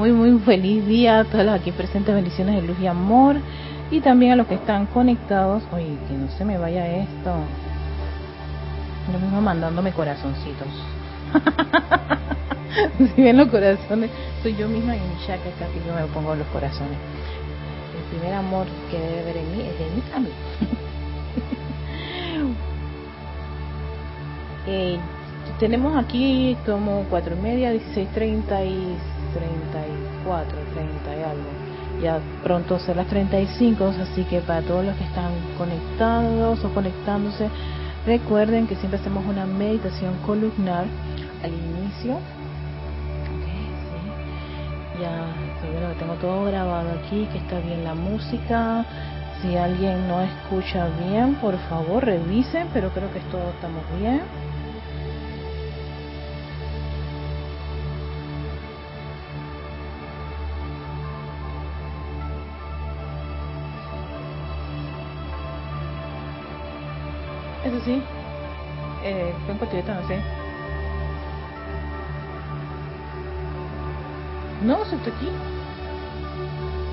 Muy, muy feliz día a todos los aquí presentes, bendiciones de luz y amor. Y también a los que están conectados. Oye, que no se me vaya esto. Lo mismo mandándome corazoncitos. si ven los corazones, soy yo misma en mi chakra acá que yo me pongo los corazones. El primer amor que debe ver en mí es de a mí. eh, tenemos aquí como cuatro y media, 16, 30 y 34, 30 y algo. Ya pronto ser las 35, así que para todos los que están conectados o conectándose, recuerden que siempre hacemos una meditación columnar al inicio. Ya lo tengo todo grabado aquí, que está bien la música. Si alguien no escucha bien, por favor revisen, pero creo que todos estamos bien. Eso sí, eh, cuenco tibetano, sí. No, se está aquí.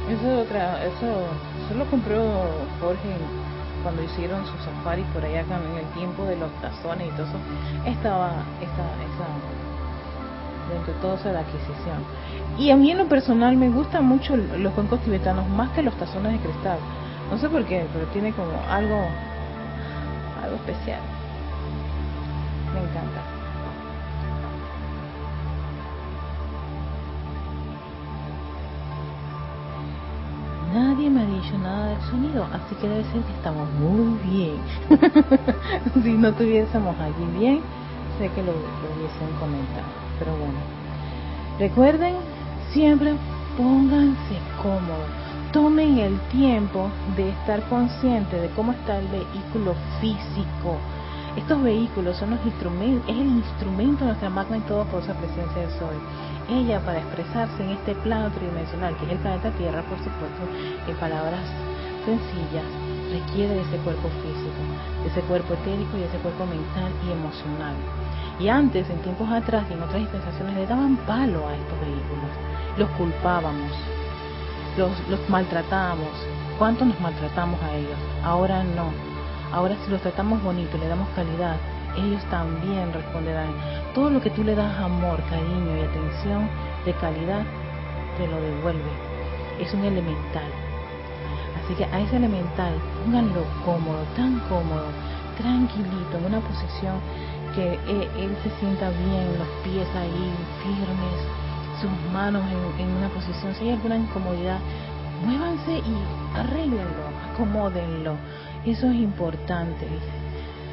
Eso es otra, eso, eso lo compró Jorge cuando hicieron su safari por allá en el tiempo de los tazones y todo eso. Estaba esa, esa dentro de todo eso la adquisición. Y a mí en lo personal me gustan mucho los cuencos tibetanos más que los tazones de cristal. No sé por qué, pero tiene como algo especial. Me encanta. Nadie me ha dicho nada del sonido, así que debe ser que estamos muy bien. si no tuviésemos allí bien, sé que lo, lo hubiesen comentado. Pero bueno, recuerden, siempre pónganse cómodos tomen el tiempo de estar consciente de cómo está el vehículo físico. Estos vehículos son los instrumentos, es el instrumento de nuestra magna y todopoderosa presencia de Soy. Ella para expresarse en este plano tridimensional, que es el planeta Tierra, por supuesto, en palabras sencillas, requiere de ese cuerpo físico, de ese cuerpo etérico y de ese cuerpo mental y emocional. Y antes, en tiempos atrás y en otras dispensaciones, le daban palo a estos vehículos, los culpábamos, los, los maltratamos. ¿Cuánto nos maltratamos a ellos? Ahora no. Ahora si los tratamos bonito, le damos calidad, ellos también responderán. Todo lo que tú le das amor, cariño y atención de calidad, te lo devuelve. Es un elemental. Así que a ese elemental, pónganlo cómodo, tan cómodo, tranquilito, en una posición que él, él se sienta bien, los pies ahí firmes, sus manos en, una posición, si hay alguna incomodidad, muévanse y arréglenlo, acomódenlo. Eso es importante.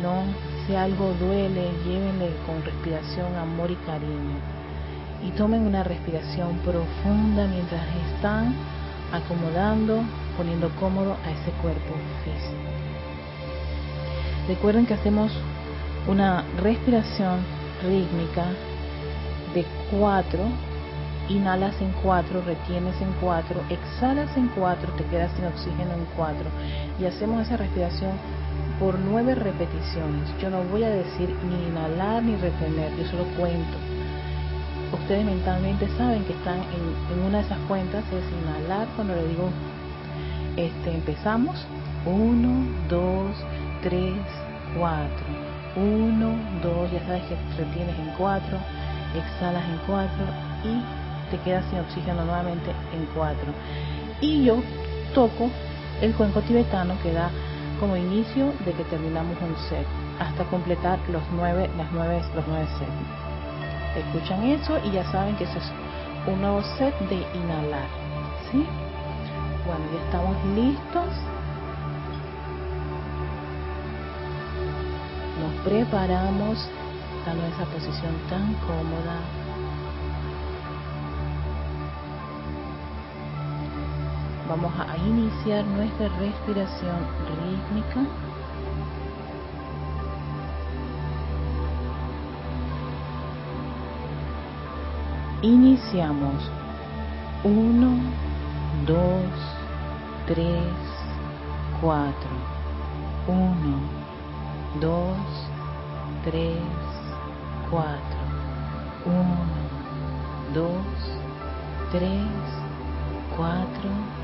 ¿no? Si algo duele, llévenle con respiración, amor y cariño. Y tomen una respiración profunda mientras están acomodando, poniendo cómodo a ese cuerpo físico. Recuerden que hacemos una respiración rítmica de cuatro inhalas en cuatro, retienes en cuatro, exhalas en cuatro, te quedas sin oxígeno en cuatro. Y hacemos esa respiración por nueve repeticiones. Yo no voy a decir ni inhalar ni retener, yo solo cuento. Ustedes mentalmente saben que están en, una de esas cuentas, es inhalar cuando le digo, este, empezamos, uno, dos, tres, cuatro, uno, dos, ya sabes que retienes en cuatro, exhalas en cuatro y te quedas sin oxígeno nuevamente en cuatro. Y yo toco el cuenco tibetano que da como inicio de que terminamos un set hasta completar los nueve, las nueve, los nueve sets. Escuchan eso y ya saben que ese es un nuevo set de inhalar. ¿Sí? Bueno, ya estamos listos. Nos preparamos dando esa posición tan cómoda Vamos a iniciar nuestra respiración rítmica. Iniciamos. 1, 2, 3, 4. 1, 2, 3, 4. 1, 2, 3, 4,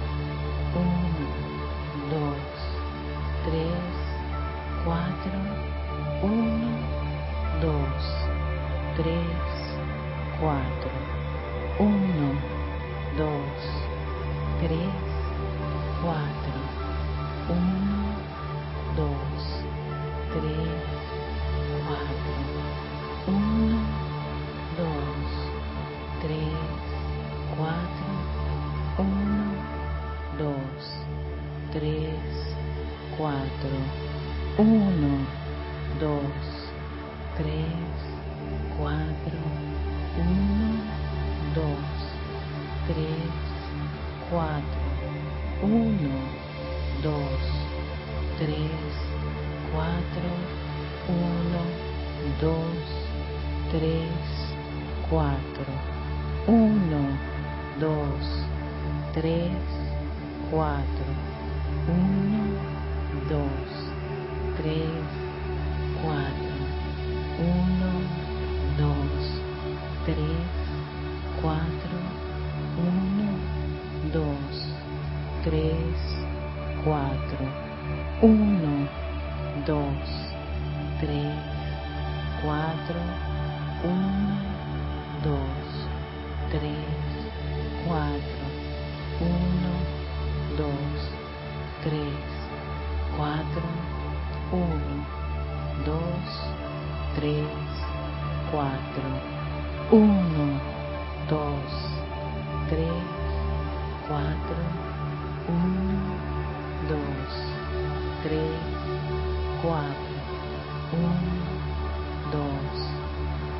cuatro, uno, dos,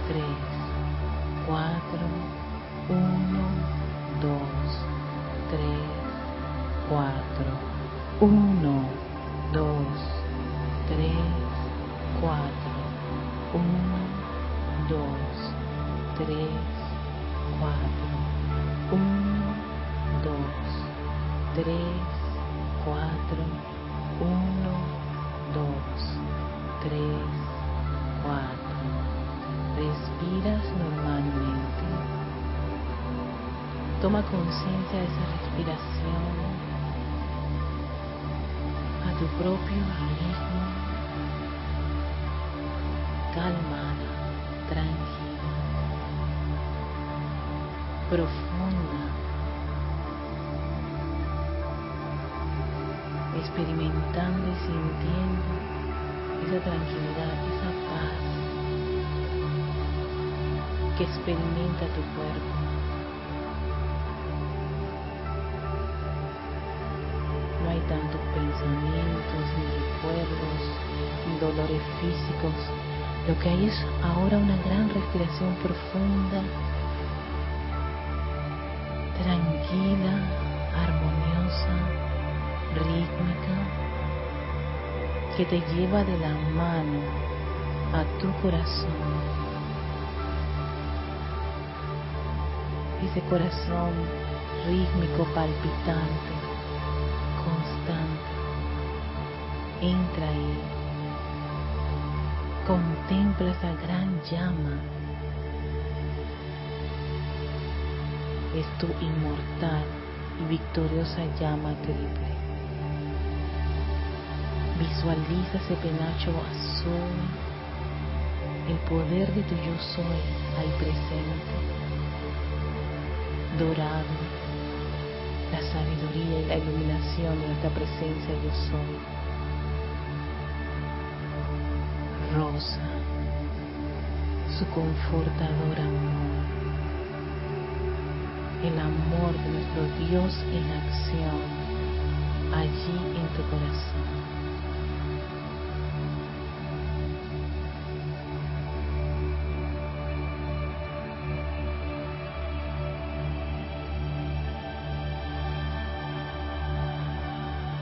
tres, cuatro, que hay es ahora una gran respiración profunda, tranquila, armoniosa rítmica que te lleva de la mano a tu corazón. Ese corazón rítmico, palpitante, constante. Entra ahí. Contempla esa gran llama. Es tu inmortal y victoriosa llama triple. Visualiza ese penacho azul, el poder de tu yo soy ahí presente, dorado, la sabiduría y la iluminación de esta presencia yo soy, rosa, su confortador amor, el amor de nuestro Dios en acción allí en tu corazón.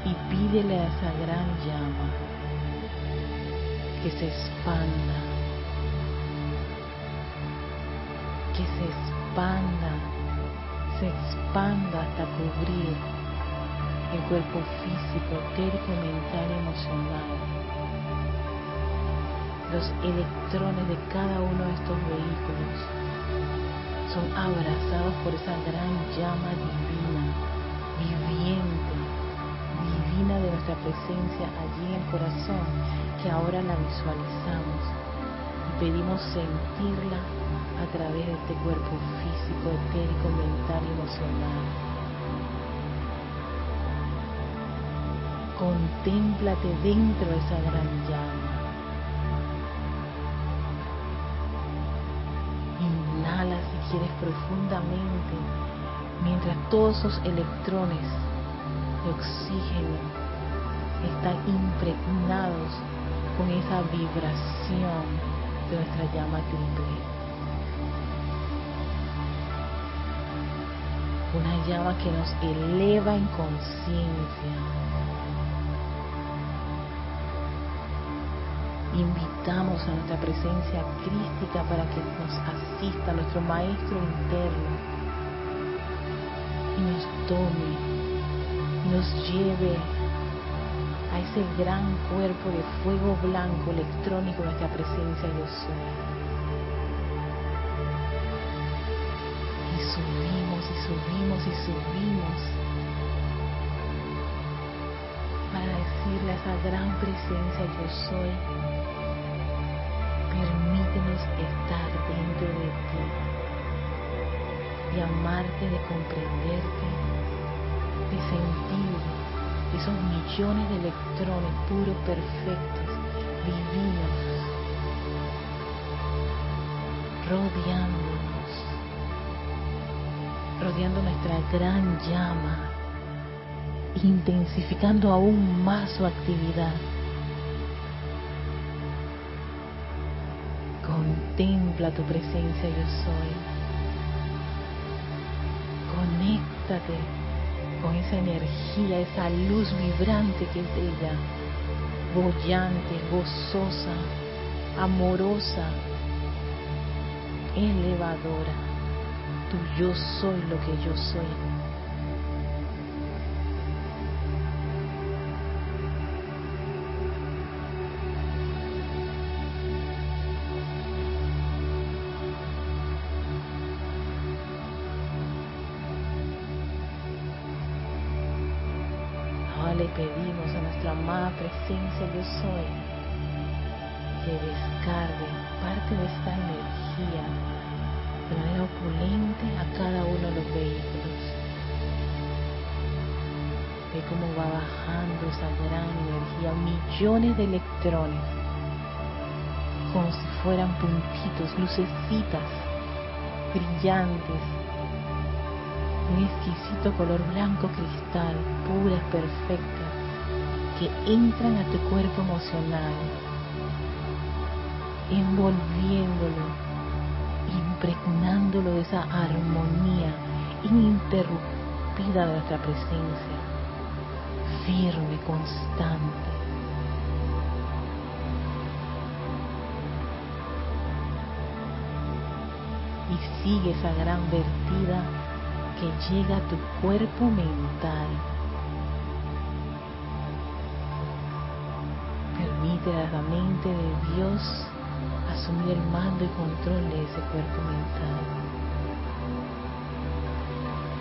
Y pídele a esa gran llama que se expanda, que se expanda, se expanda hasta cubrir el cuerpo físico, etérico, mental y emocional. Los electrones de cada uno de estos vehículos son abrazados por esa gran llama divina, nuestra presencia allí en el corazón, que ahora la visualizamos y pedimos sentirla a través de este cuerpo físico, etérico, mental y emocional Contémplate dentro de esa gran llama. Inhala si quieres profundamente, mientras todos esos electrones de oxígeno están impregnados con esa vibración de nuestra llama triple. Una llama que nos eleva en conciencia invitamos a nuestra presencia crística para que nos asista, nuestro maestro interno, y nos tome, nos lleve ese gran cuerpo de fuego blanco electrónico de nuestra presencia yo soy. Y subimos y subimos y subimos para decirle a esa gran presencia yo soy permítenos estar dentro de ti, y amarte, de comprenderte, de sentir esos millones de electrones puros, perfectos, divinos, rodeándonos, rodeando nuestra gran llama, intensificando aún más su actividad Contempla tu presencia yo soy. Conéctate con esa energía, esa luz vibrante que es ella, bollante, gozosa, amorosa, elevadora. Tu yo soy lo que yo soy. Pedimos a nuestra amada presencia yo soy que descargue parte de esta energía de manera opulente a cada uno de los vehículos. Ve cómo va bajando esa gran energía, millones de electrones, como si fueran puntitos, lucecitas brillantes, un exquisito color blanco cristal, puras, perfectas, que entran a tu cuerpo emocional, envolviéndolo, impregnándolo de esa armonía ininterrumpida de nuestra presencia, firme, constante. Y sigue esa gran vertida que llega a tu cuerpo mental. Permite a la mente de Dios asumir el mando y control de ese cuerpo mental.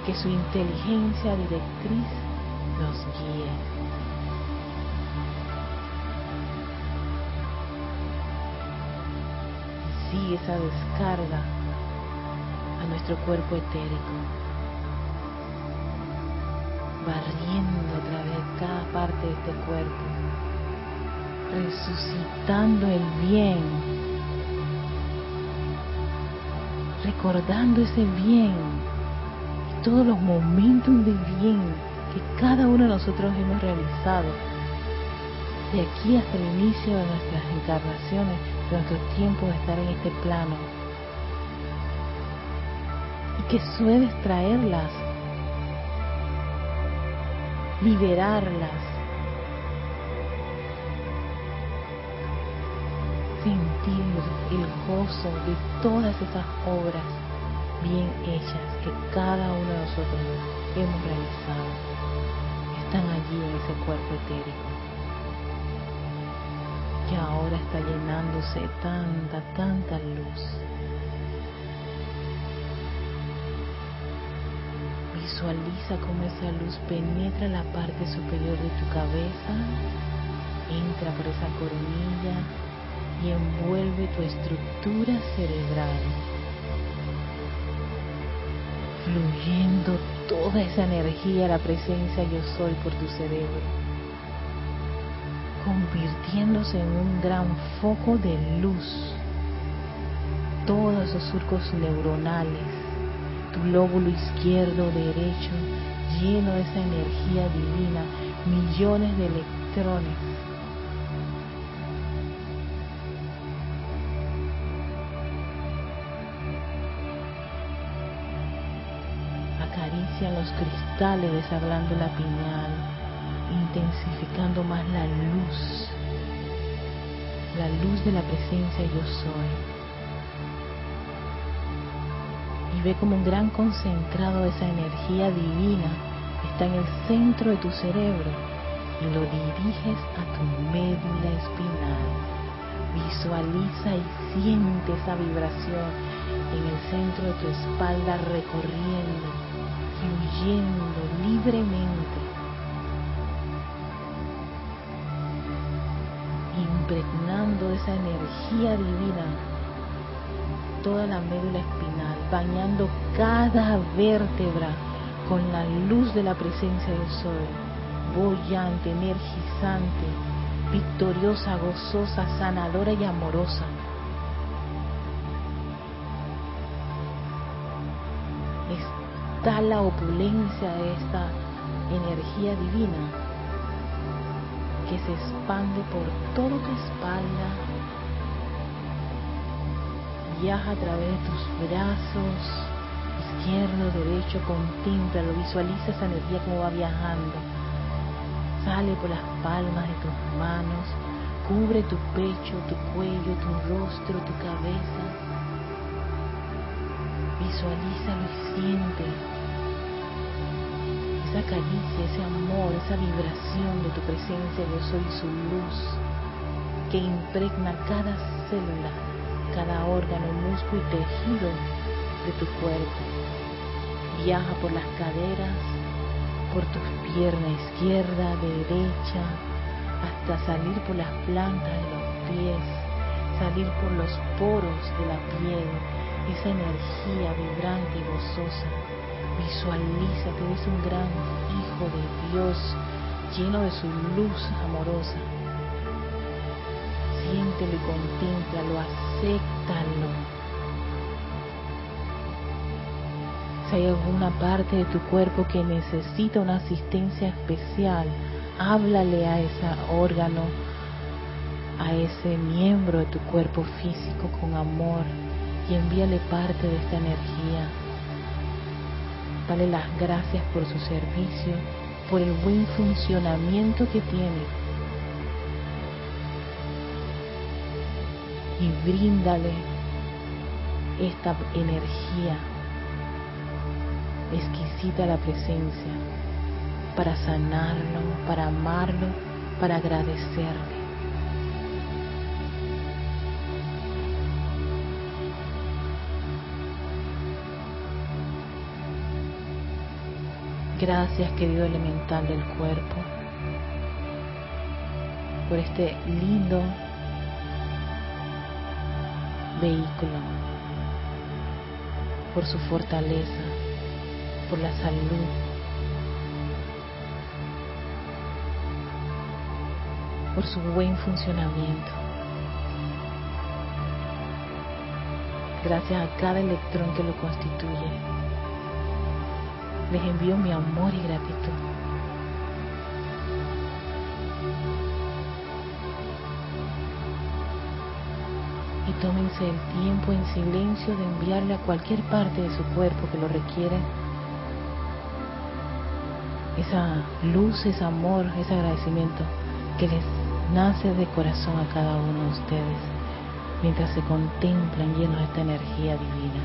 Que su inteligencia directriz nos guíe. Sigue esa descarga a nuestro cuerpo etérico barriendo a través de cada parte de este cuerpo, resucitando el bien, recordando ese bien todos los momentos de bien que que cada uno de nosotros hemos realizado de aquí hasta el inicio de nuestras encarnaciones, de nuestro tiempo de estar en este plano. Y que sueles traerlas, liberarlas, sentir el gozo de todas esas obras bien hechas que cada uno de nosotros hemos realizado. Están allí en ese cuerpo etérico que ahora está llenándose tanta, tanta luz. Visualiza cómo esa luz penetra la parte superior de tu cabeza, entra por esa coronilla y envuelve tu estructura cerebral, fluyendo toda esa energía, la presencia yo soy por tu cerebro convirtiéndose en un gran foco de luz. Todos esos surcos neuronales, tu izquierdo, derecho, lleno de esa energía divina, millones de electrones. Acarician los cristales de esa glándula intensificando más la luz, la luz de la presencia yo soy. Y ve como un gran concentrado de esa energía divina está en el centro de tu cerebro y lo diriges a tu médula espinal. Visualiza y siente esa vibración en el centro de tu espalda recorriendo, fluyendo libremente impregnando esa energía divina toda la médula espinal, bañando cada vértebra con la luz de la presencia del sol, bollante, energizante, victoriosa, gozosa, sanadora y amorosa. Está la opulencia de esta energía divina que se expande por toda tu espalda, viaja a través de tus brazos, izquierdo, derecho, lo visualiza esa energía como va viajando. Sale por las palmas de tus manos, cubre tu pecho, tu cuello, tu rostro, tu cabeza. Visualízalo y siente esa caricia, ese amor, esa vibración de tu presencia, yo soy su luz, que impregna cada célula, cada órgano, músculo y tejido de tu cuerpo. Viaja por las caderas, por tus piernas izquierda, derecha, hasta salir por las plantas de los pies, salir por los poros de la piel, esa energía vibrante y gozosa Visualízate, eres un gran hijo de Dios, lleno de su luz amorosa. Siéntelo y contémplalo, acéptalo. Si hay alguna parte de tu cuerpo que necesita una asistencia especial, háblale a ese órgano, a ese miembro de tu cuerpo físico con amor y envíale parte de esta energía Dale las gracias por su servicio, por el buen funcionamiento que tiene. Y bríndale esta energía exquisita la presencia para sanarlo, para amarlo, para agradecerle. Gracias, querido elemental del cuerpo, por este lindo vehículo, por su fortaleza, por la salud. por su buen funcionamiento. Gracias a cada electrón que lo constituye les envío mi amor y gratitud. Tómense el tiempo en silencio de enviarle a cualquier parte de su cuerpo que lo requiere esa luz, ese amor, ese agradecimiento que les nace de corazón a cada uno de ustedes mientras se contemplan llenos de esta energía divina.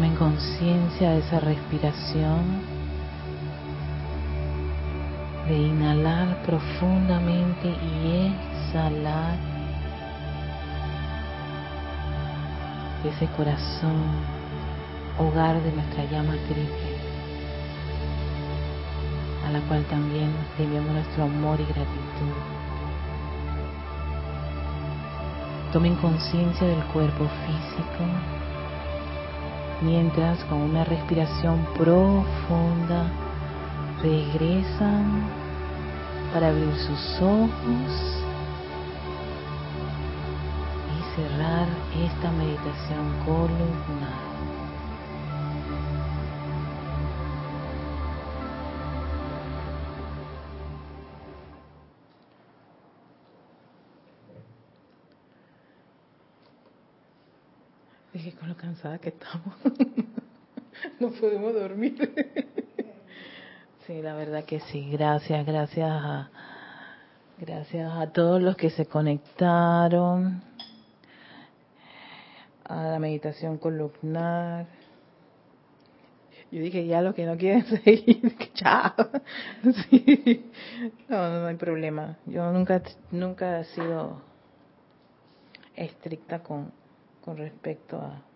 Tomen conciencia de esa respiración, de inhalar profundamente y exhalar ese corazón, hogar de nuestra llama triple, a la cual también enviamos nuestro amor y gratitud. Tomen conciencia del cuerpo físico, mientras con una respiración profunda regresan para abrir sus ojos y cerrar esta meditación columnar. Cansada que estamos. no podemos dormir. sí, la verdad que sí. Gracias, gracias a, gracias a todos los que se conectaron a la meditación columnar. Yo dije, ya los que no quieren seguir, chao. No, no hay problema. Yo nunca, nunca he sido estricta con, con respecto a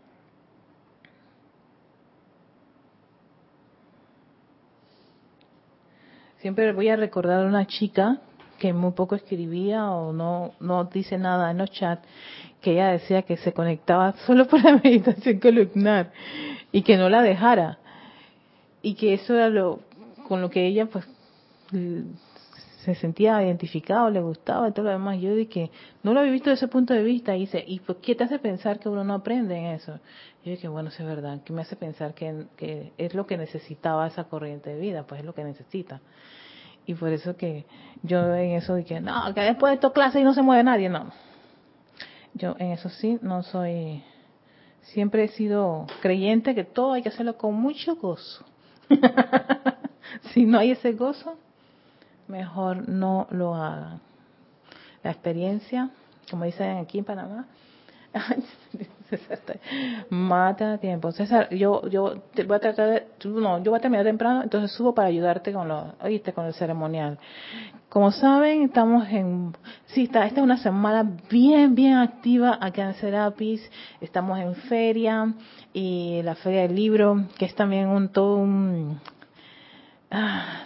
siempre voy a recordar a una chica que muy poco escribía o no no dice nada en los chats que ella decía que se conectaba solo por la meditación columnar y que no la dejara. Y que eso era lo con lo que ella pues se sentía identificado, le gustaba y todo lo demás. Yo dije, no lo había visto desde ese punto de vista. Y dice, ¿y por qué te hace pensar que uno no aprende en eso? yo dije, bueno, es verdad, que me hace pensar que, que es lo que necesitaba esa corriente de vida, pues es lo que necesita. Y por eso que yo en eso dije, no, que después de esta clase y no se mueve nadie, no. Yo en eso sí, no soy, siempre he sido creyente que todo hay que hacerlo con mucho gozo. si no hay ese gozo, mejor no lo hagan. La experiencia, como dicen aquí en Panamá, Mata tiempo. César, yo, yo te voy a tratar de, no, yo voy a terminar temprano, entonces subo para ayudarte con lo, oíste, con el ceremonial. Como saben, estamos en, sí, está, esta es una semana bien, bien activa acá en Serapis. Estamos en feria y la feria del libro, que es también un todo un, ah,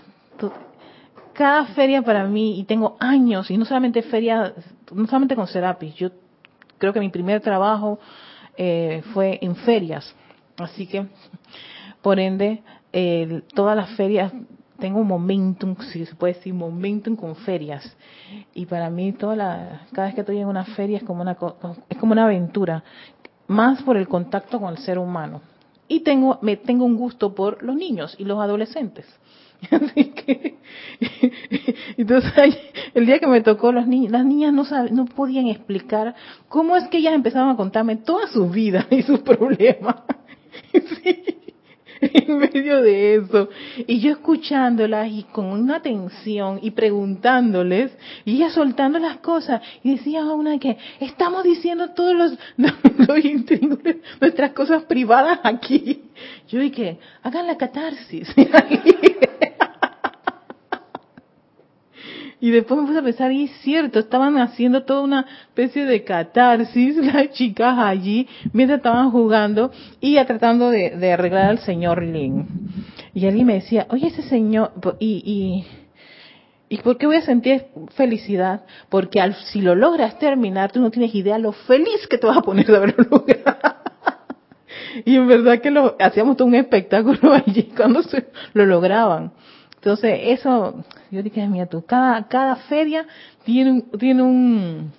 cada feria para mí, y tengo años, y no solamente feria, no solamente con Serapis, yo creo que mi primer trabajo eh, fue en ferias, así que, por ende, todas las ferias, tengo un momentum, si se puede decir, momentum con ferias, y para mí toda la, cada vez que estoy en una feria es como una, es como una aventura, más por el contacto con el ser humano. Y tengo, me tengo un gusto por los niños y los adolescentes. Así que, entonces el día que me tocó las niñas, las niñas no no podían explicar cómo es que ellas empezaban a contarme toda su vida y sus problemas. en medio de eso. Y yo escuchándolas y con una atención y preguntándoles, y ellas soltando las cosas, y decía una que estamos diciendo todos los, nuestras cosas privadas aquí. Yo dije, hagan la catarsis. Y después me puse a pensar, y es cierto, estaban haciendo toda una especie de catarsis las chicas allí mientras estaban jugando y tratando de, arreglar al señor Lin. Y alguien me decía, oye, ese señor, y, y, ¿y por qué voy a sentir felicidad? Porque al, si lo logras terminar, tú no tienes idea lo feliz que te vas a poner de haberlo logrado. y en verdad que lo hacíamos todo un espectáculo allí cuando se lo lograban. Entonces, eso, yo dije, mira tú, cada, cada feria tiene, tiene un,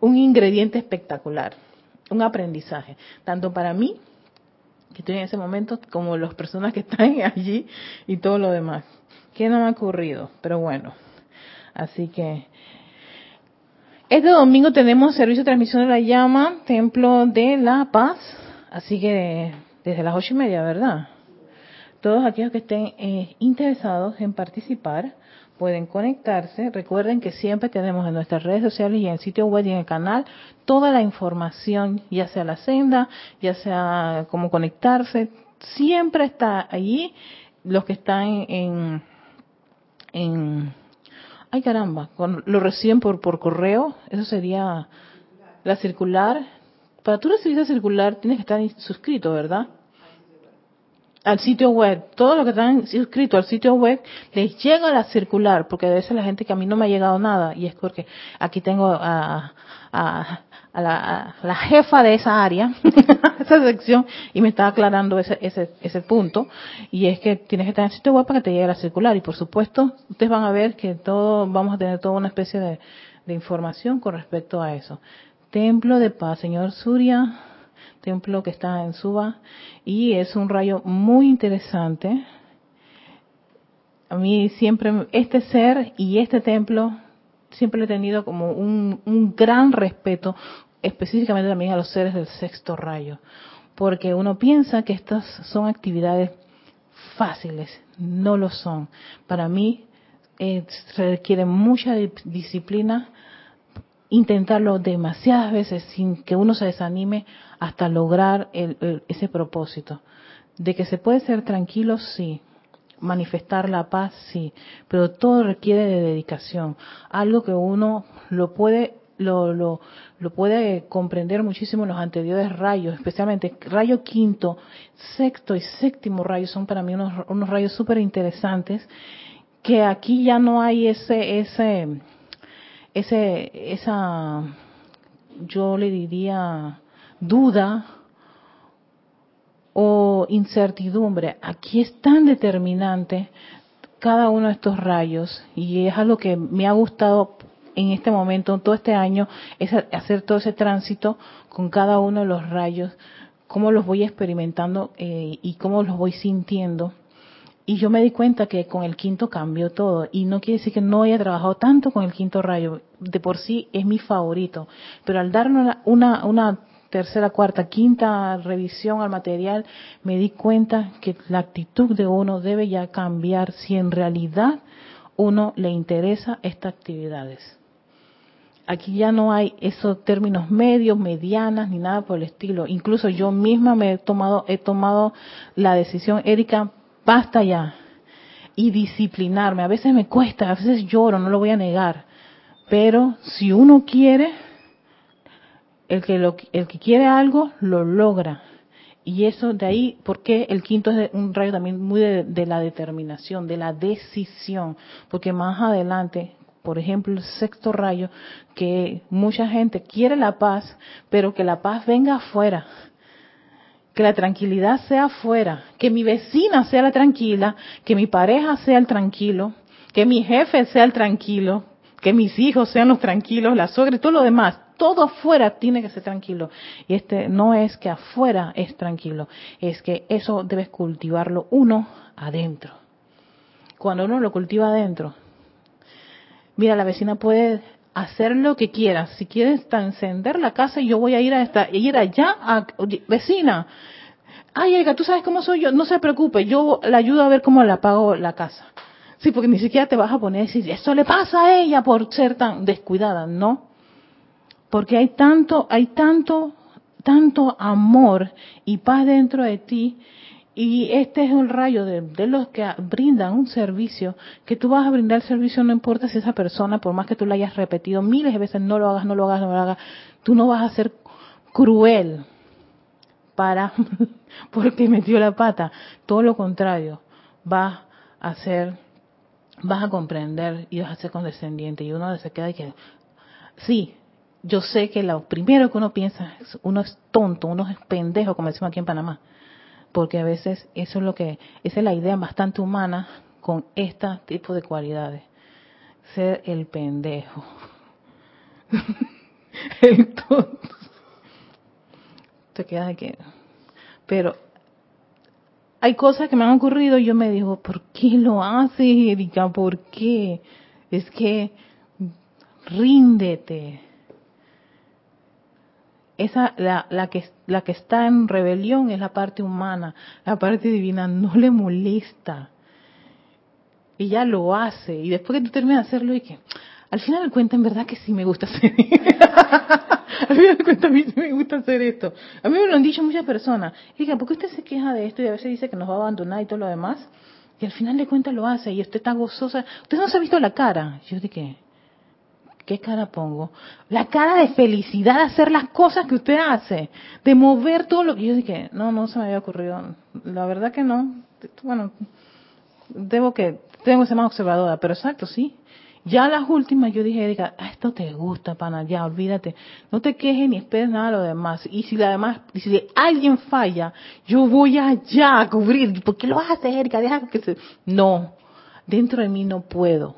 un ingrediente espectacular, un aprendizaje, tanto para mí, que estoy en ese momento, como las personas que están allí y todo lo demás. Que no me ha ocurrido, pero bueno. Así que este domingo tenemos servicio de transmisión de la llama, Templo de la Paz. Así que desde las ocho y media, ¿verdad? Todos aquellos que estén eh, interesados en participar pueden conectarse. Recuerden que siempre tenemos en nuestras redes sociales y en el sitio web y en el canal toda la información, ya sea la senda, ya sea cómo conectarse. Siempre está allí los que están en, en ay caramba, lo reciben por, por correo, eso sería la circular. Para tú recibir la circular tienes que estar suscrito, ¿verdad? Al sitio web, todo lo que están inscritos al sitio web, les llega la circular, porque a veces la gente que a mí no me ha llegado nada, y es porque aquí tengo a, a, la, la, jefa de esa área, esa sección, y me está aclarando ese, ese, ese punto, y es que tienes que estar en el sitio web para que te llegue la circular, y por supuesto, ustedes van a ver que todo, vamos a tener toda una especie de, de información con respecto a eso. Templo de Paz, señor Surya, templo que está en Suba y es un rayo muy interesante. A mí siempre, este ser y este templo, siempre he tenido como un, un gran respeto, específicamente también a los seres del sexto rayo, porque uno piensa que estas son actividades fáciles, no lo son. Para mí eh, requiere mucha disciplina, intentarlo demasiadas veces sin que uno se desanime hasta lograr ese propósito. De que se puede ser tranquilo, sí. Manifestar la paz, sí. Pero todo requiere de dedicación. Algo que uno lo puede lo, lo, lo, puede comprender muchísimo en los anteriores rayos, especialmente rayo quinto, sexto y séptimo rayo son para mí unos, unos rayos súper interesantes, que aquí ya no hay ese, ese, ese, esa, yo le diría, duda o incertidumbre. Aquí es tan determinante cada uno de estos rayos y es algo que me ha gustado en este momento, todo este año, es hacer todo ese tránsito con cada uno de los rayos, cómo los voy experimentando eh, y cómo los voy sintiendo y yo me di cuenta que con el quinto cambió todo. Y no quiere decir que no haya trabajado tanto con el quinto rayo. De por sí es mi favorito. Pero al dar una, una, tercera, cuarta, quinta revisión al material, me di cuenta que la actitud de uno debe ya cambiar si en realidad uno le interesa estas actividades. Aquí ya no hay esos términos medios, medianas, ni nada por el estilo. Incluso yo misma me he tomado, he tomado la decisión, Erika, basta ya. Y disciplinarme. A veces me cuesta, a veces lloro, no lo voy a negar. Pero si uno quiere, el que, lo, el que quiere algo, lo logra. Y eso de ahí, porque el quinto es un rayo también muy de, de, la determinación, de la decisión, porque más adelante, por ejemplo, el sexto rayo, que mucha gente quiere la paz, pero que la paz venga afuera, que la tranquilidad sea afuera, que mi vecina sea la tranquila, que mi pareja sea el tranquilo, que mi jefe sea el tranquilo, que mis hijos sean los tranquilos, la suegra y todo lo demás. Todo afuera tiene que ser tranquilo. Y este no es que afuera es tranquilo, es que eso debes cultivarlo uno adentro. Cuando uno lo cultiva adentro, mira, la vecina puede hacer lo que quiera. Si quieres encender la casa, yo voy a ir a esta, ir allá a vecina. Ay, Erika, tú sabes cómo soy yo, no se preocupe, yo la ayudo a ver cómo la pago la casa. Sí, porque ni siquiera te vas a poner a decir, eso le pasa a ella por ser tan descuidada, no. Porque hay tanto, hay tanto, tanto amor y paz dentro de ti y este es un rayo de, los que brindan un servicio, que tú vas a brindar el servicio, no importa si esa persona, por más que tú lo hayas repetido miles de veces, no lo hagas, no lo hagas, no lo hagas, tú no vas a ser cruel para, porque metió la pata. Todo lo contrario, vas a ser, vas a comprender y vas a ser condescendiente. Y uno se queda y que, sí, yo sé que lo primero que uno piensa es, uno es tonto, uno es pendejo, como decimos aquí en Panamá porque a veces eso es lo que, esa es la idea bastante humana con este tipo de cualidades. Ser el pendejo. el tonto. Te quedas aquí. Pero hay cosas que me han ocurrido y yo me digo, ¿por qué lo haces, Erika? ¿Por qué? Es que ríndete esa la, la que la que está en rebelión es la parte humana, la parte divina no le molesta. Y ya lo hace. Y después que tú terminas de hacerlo, y que al final de cuentas, en verdad que sí me gusta hacer Al final de cuentas, a mí sí me gusta hacer esto. A mí me lo han dicho muchas personas. Y ¿por qué usted se queja de esto y a veces dice que nos va a abandonar y todo lo demás? Y al final de cuentas lo hace y usted está gozosa. Usted no se ha visto la cara. Yo dije, ¿Qué cara pongo? La cara de felicidad de hacer las cosas que usted hace, de mover todo lo que yo dije, no, no se me había ocurrido. La verdad que no. Bueno, debo que, tengo que ser más observadora, pero exacto, sí. Ya las últimas yo dije, Erika, ah, esto te gusta, pana, ya, olvídate. No te quejes ni esperes nada de lo demás. Y si la demás, y si alguien falla, yo voy allá a cubrir. ¿Por qué lo hacer, Erika? Deja que se... No, dentro de mí no puedo.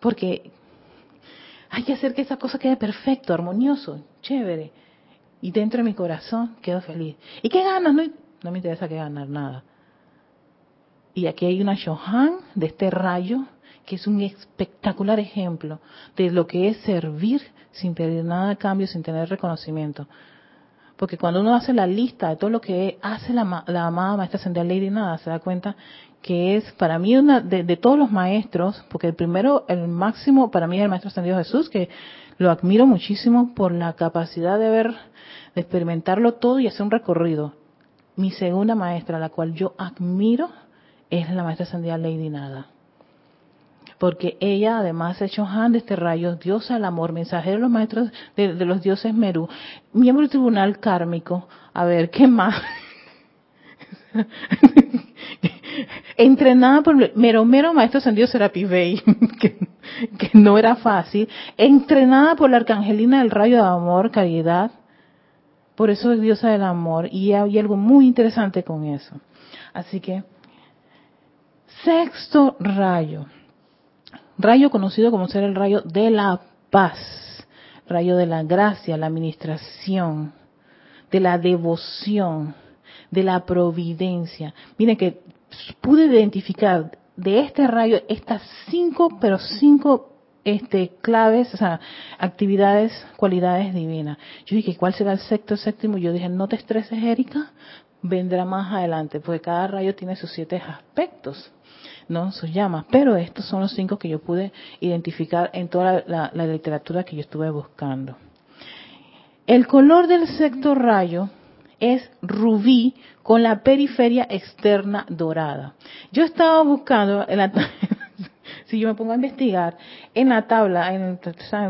Porque hay que hacer que esa cosa quede perfecto, armonioso, chévere. Y dentro de mi corazón quedo feliz. ¿Y qué ganas? No, no me interesa que ganar nada. Y aquí hay una Shohan de este rayo que es un espectacular ejemplo de lo que es servir sin pedir nada a cambio, sin tener reconocimiento. Porque cuando uno hace la lista de todo lo que hace la, la amada maestra Ascendida Lady Nada, se da cuenta que es para mí una de, todos los maestros, porque el primero, el máximo para mí es el maestro ascendido Jesús, que lo admiro muchísimo por la capacidad de ver, de experimentarlo todo y hacer un recorrido. Mi segunda maestra, la cual yo admiro, es la maestra ascendida Lady Nada. Porque ella además ha hecho Han de este rayo, diosa del amor, mensajero de los maestros de, los dioses Merú, miembro del tribunal kármico. A ver, ¿qué más? entrenada por mero mero maestro ascendido Serapis Bey, que, que, no era fácil, entrenada por la arcangelina del rayo de amor, caridad, por eso es diosa del amor, y hay algo muy interesante con eso. Así que, sexto rayo, rayo conocido como ser el rayo de la paz, rayo de la gracia, la administración, de la devoción, de la providencia. Miren que pude identificar de este rayo estas cinco, pero cinco este, claves, o sea, actividades, cualidades divinas. Yo dije, ¿cuál será el sexto, séptimo? Yo dije, no te estreses, Erika, vendrá más adelante, porque cada rayo tiene sus siete aspectos, ¿no? Sus llamas. Pero estos son los cinco que yo pude identificar en toda la, la literatura que yo estuve buscando. El color del sexto rayo es rubí con la periferia externa dorada. Yo estaba buscando, en la, si yo me pongo a investigar, en la tabla, en,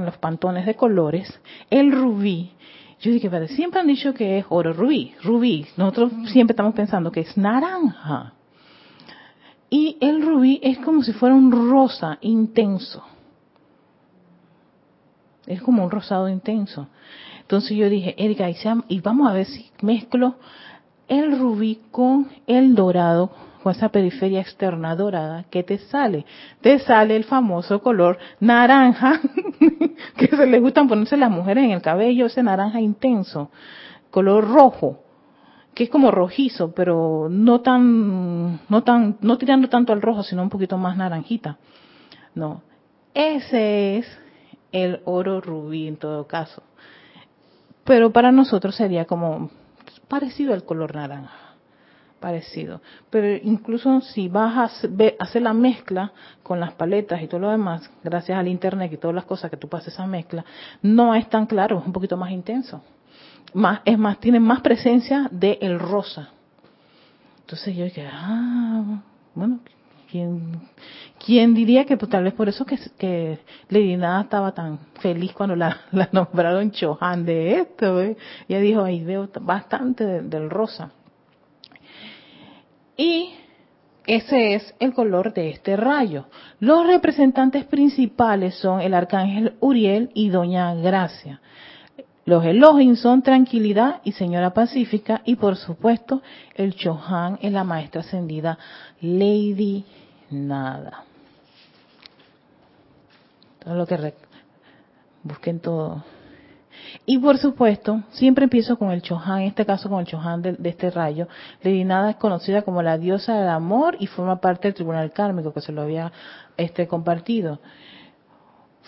los pantones de colores, el rubí, yo dije, pero siempre han dicho que es oro rubí, rubí. Nosotros siempre estamos pensando que es naranja. Y el rubí es como si fuera un rosa intenso. Es como un rosado intenso. Entonces yo dije, Erika, y vamos a ver si mezclo el rubí con el dorado, con esa periferia externa dorada, ¿qué te sale? Te sale el famoso color naranja, que se le gustan ponerse las mujeres en el cabello, ese naranja intenso, color rojo, que es como rojizo, pero no tan, no tan, no tirando tanto al rojo, sino un poquito más naranjita. No, ese es el oro rubí en todo caso pero para nosotros sería como parecido al color naranja, parecido. Pero incluso si vas a hacer la mezcla con las paletas y todo lo demás, gracias al internet y todas las cosas que tú pases esa mezcla, no es tan claro, es un poquito más intenso. Más, es más, tiene más presencia del el rosa. Entonces yo dije, ah, bueno, ¿quién, quién diría que pues, tal vez por eso que, que Lady Nada estaba tan feliz cuando la, nombraron Chohan de esto? ¿eh? Ella dijo, ahí veo bastante del rosa. Y ese es el color de este rayo. Los representantes principales son el arcángel Uriel y Doña Gracia. Los Elohim son tranquilidad y señora pacífica y por supuesto el Chohan es la maestra ascendida Lady Nada. Todo lo que busquen todo. Y por supuesto, siempre empiezo con el Chohan, en este caso con el Chohan de, este rayo. Lady Nada es conocida como la diosa del amor y forma parte del tribunal kármico que se lo había este compartido.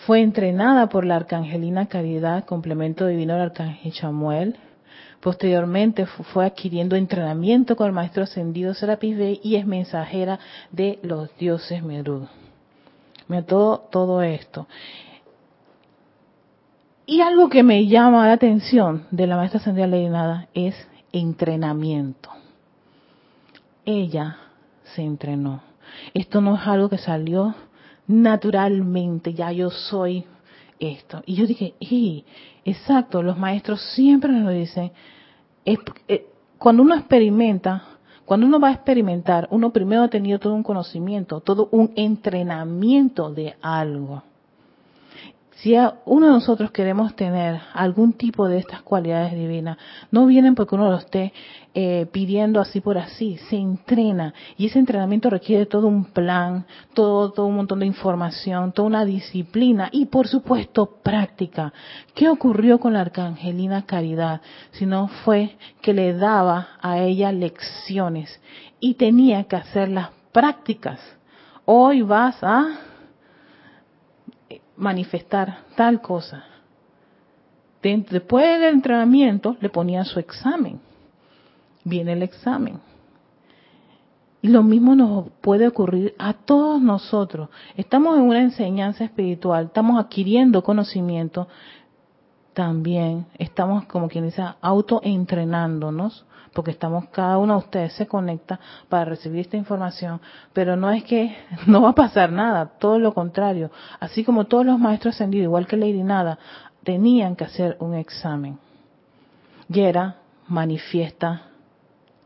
Fue entrenada por la arcangelina Caridad, complemento divino del arcángel Chamuel. Posteriormente fue adquiriendo entrenamiento con el maestro ascendido Serapis Bey y es mensajera de los dioses Merud. Mira, todo, todo esto. Y algo que me llama la atención de la maestra ascendida Lady Nada es entrenamiento. Ella se entrenó. Esto no es algo que salió naturalmente, ya yo soy esto. Y yo dije, y, exacto, los maestros siempre nos dicen, eh, cuando uno experimenta, cuando uno va a experimentar, uno primero ha tenido todo un conocimiento, todo un entrenamiento de algo si uno de nosotros queremos tener algún tipo de estas cualidades divinas, no vienen porque uno lo esté eh, pidiendo así por así, se entrena y ese entrenamiento requiere todo un plan, todo, todo un montón de información, toda una disciplina y por supuesto práctica. ¿Qué ocurrió con la arcangelina Caridad? Si no fue que le daba a ella lecciones y tenía que hacer las prácticas. Hoy vas a manifestar tal cosa. Después del entrenamiento le ponían su examen. Viene el examen. Y lo mismo nos puede ocurrir a todos nosotros. Estamos en una enseñanza espiritual, estamos adquiriendo conocimiento, también estamos, como quien dice, autoentrenándonos porque estamos, cada uno de ustedes se conecta para recibir esta información, pero no es que no va a pasar nada, todo lo contrario. Así como todos los maestros ascendidos, igual que Lady Nada, tenían que hacer un examen. Y era manifiesta